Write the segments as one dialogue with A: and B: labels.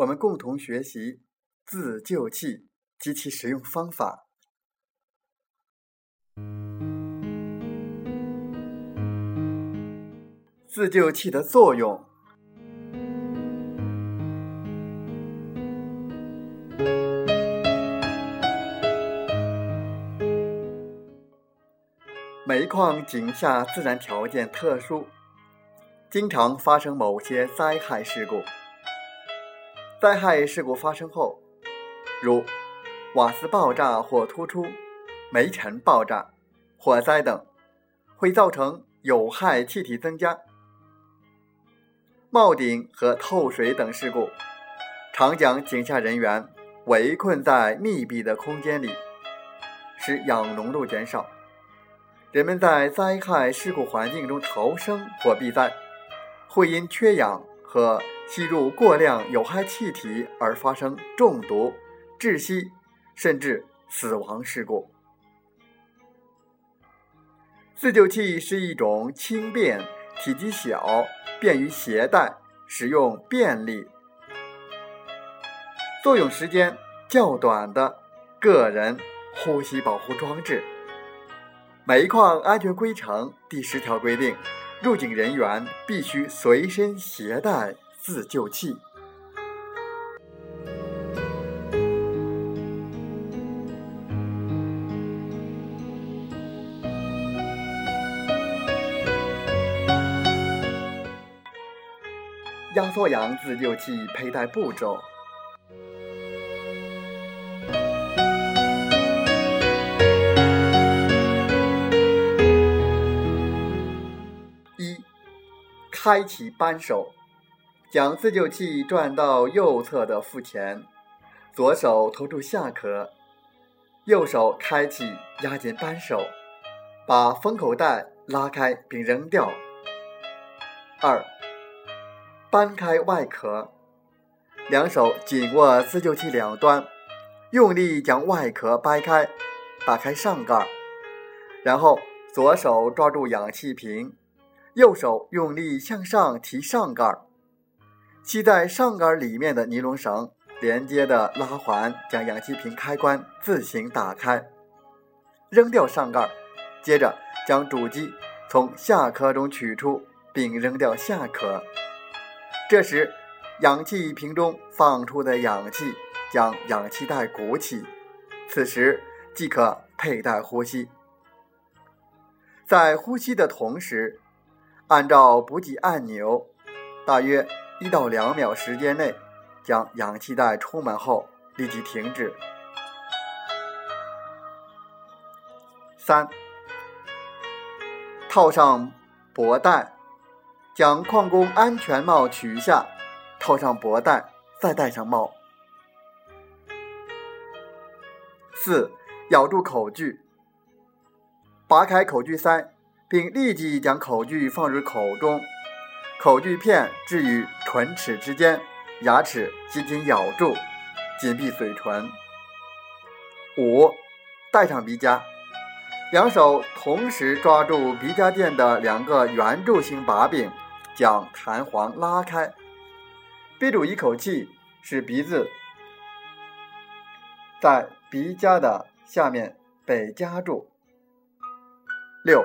A: 我们共同学习自救器及其使用方法。自救器的作用。煤矿井下自然条件特殊。经常发生某些灾害事故。灾害事故发生后，如瓦斯爆炸或突出、煤尘爆炸、火灾等，会造成有害气体增加。冒顶和透水等事故，常将井下人员围困在密闭的空间里，使氧浓度减少。人们在灾害事故环境中逃生或避灾。会因缺氧和吸入过量有害气体而发生中毒、窒息，甚至死亡事故。自救器是一种轻便、体积小、便于携带、使用便利、作用时间较短的个人呼吸保护装置。煤矿安全规程第十条规定。入井人员必须随身携带自救器。压缩氧自救器佩戴步骤。开启扳手，将自救器转到右侧的腹前，左手托住下壳，右手开启压紧扳手，把封口袋拉开并扔掉。二，搬开外壳，两手紧握自救器两端，用力将外壳掰开，打开上盖，然后左手抓住氧气瓶。右手用力向上提上盖，系在上盖里面的尼龙绳连接的拉环将氧气瓶开关自行打开，扔掉上盖，接着将主机从下壳中取出并扔掉下壳。这时，氧气瓶中放出的氧气将氧气袋鼓起，此时即可佩戴呼吸。在呼吸的同时。按照补给按钮，大约一到两秒时间内，将氧气袋充满后立即停止。三，套上脖带，将矿工安全帽取下，套上脖带，再戴上帽。四，咬住口具，拔开口具塞。并立即将口具放入口中，口具片置于唇齿之间，牙齿紧紧咬住，紧闭嘴唇。五，戴上鼻夹，两手同时抓住鼻夹垫的两个圆柱形把柄，将弹簧拉开，憋住一口气，使鼻子在鼻夹的下面被夹住。六。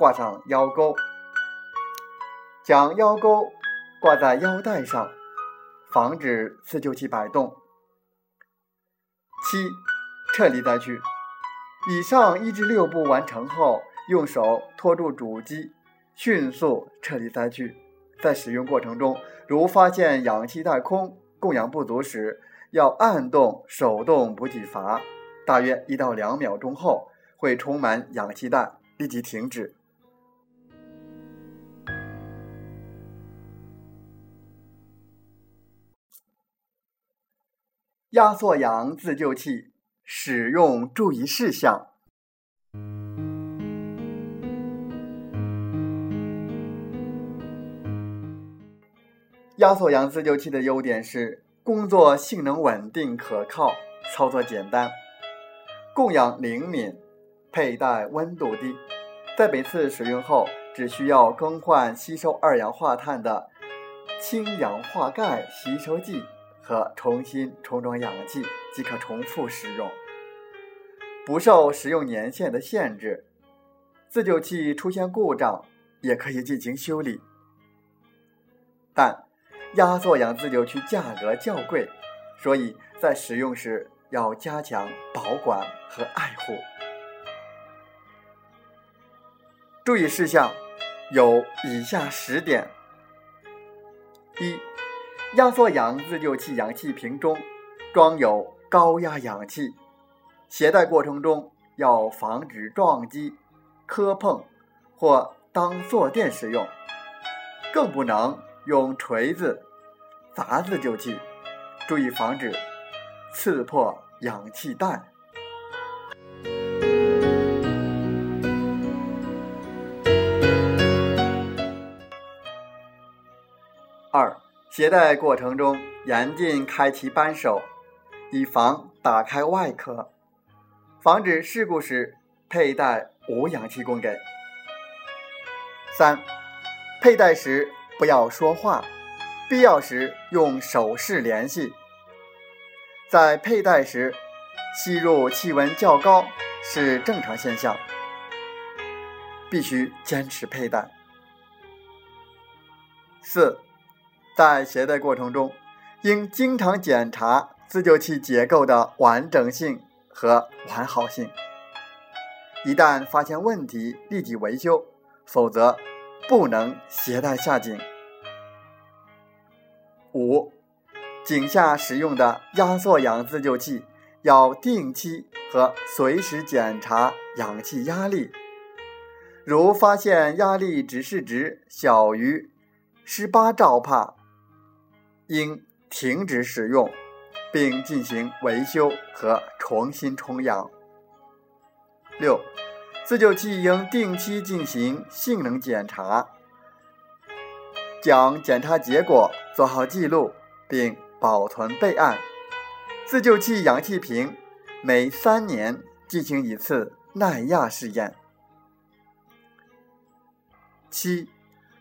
A: 挂上腰钩，将腰钩挂在腰带上，防止自救器摆动。七，撤离灾区。以上一至六步完成后，用手托住主机，迅速撤离灾区。在使用过程中，如发现氧气袋空、供氧不足时，要按动手动补给阀，大约一到两秒钟后会充满氧气袋，立即停止。压缩阳自救器使用注意事项。压缩阳自救器的优点是工作性能稳定可靠，操作简单，供氧灵敏，佩戴温度低，在每次使用后只需要更换吸收二氧化碳的氢氧化钙吸收剂。和重新充装氧气即可重复使用，不受使用年限的限制。自救器出现故障也可以进行修理，但压缩氧自救器价格较贵，所以在使用时要加强保管和爱护。注意事项有以下十点：一。压缩氧自救器氧气瓶中装有高压氧气，携带过程中要防止撞击、磕碰或当坐垫使用，更不能用锤子砸自救器，注意防止刺破氧气袋。携带过程中严禁开启扳手，以防打开外壳，防止事故时佩戴无氧气供给。三、佩戴时不要说话，必要时用手势联系。在佩戴时，吸入气温较高是正常现象，必须坚持佩戴。四。在携带过程中，应经常检查自救器结构的完整性和完好性。一旦发现问题，立即维修，否则不能携带下井。五、井下使用的压缩氧自救器要定期和随时检查氧气压力，如发现压力指示值小于十八兆帕。应停止使用，并进行维修和重新充氧。六、自救器应定期进行性能检查，将检查结果做好记录并保存备案。自救器氧气瓶每三年进行一次耐压试验。七、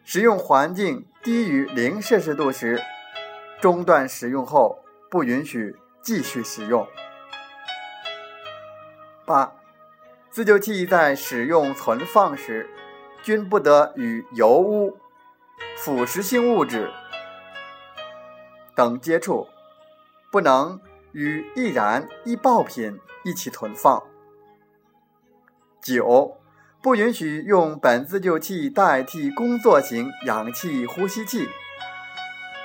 A: 使用环境低于零摄氏度时。中断使用后，不允许继续使用。八、自救器在使用存放时，均不得与油污、腐蚀性物质等接触，不能与易燃易爆品一起存放。九、不允许用本自救器代替工作型氧气呼吸器，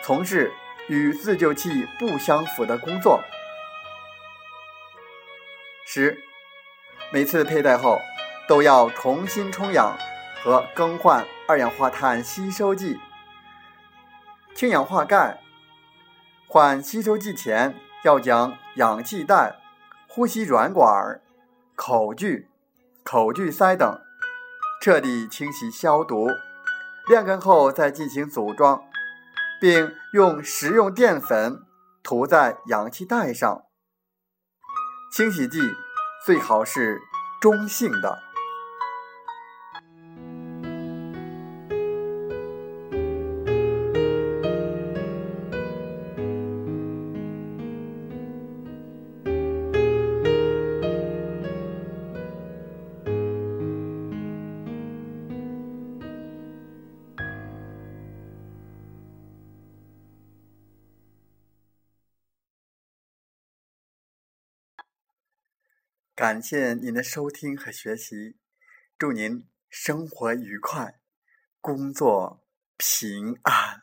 A: 从事。与自救器不相符的工作。十，每次佩戴后都要重新充氧和更换二氧化碳吸收剂、氢氧化钙。换吸收剂前，要将氧气袋、呼吸软管、口具、口具塞等彻底清洗消毒，晾干后再进行组装。并用食用淀粉涂在氧气袋上。清洗剂最好是中性的。感谢您的收听和学习，祝您生活愉快，工作平安。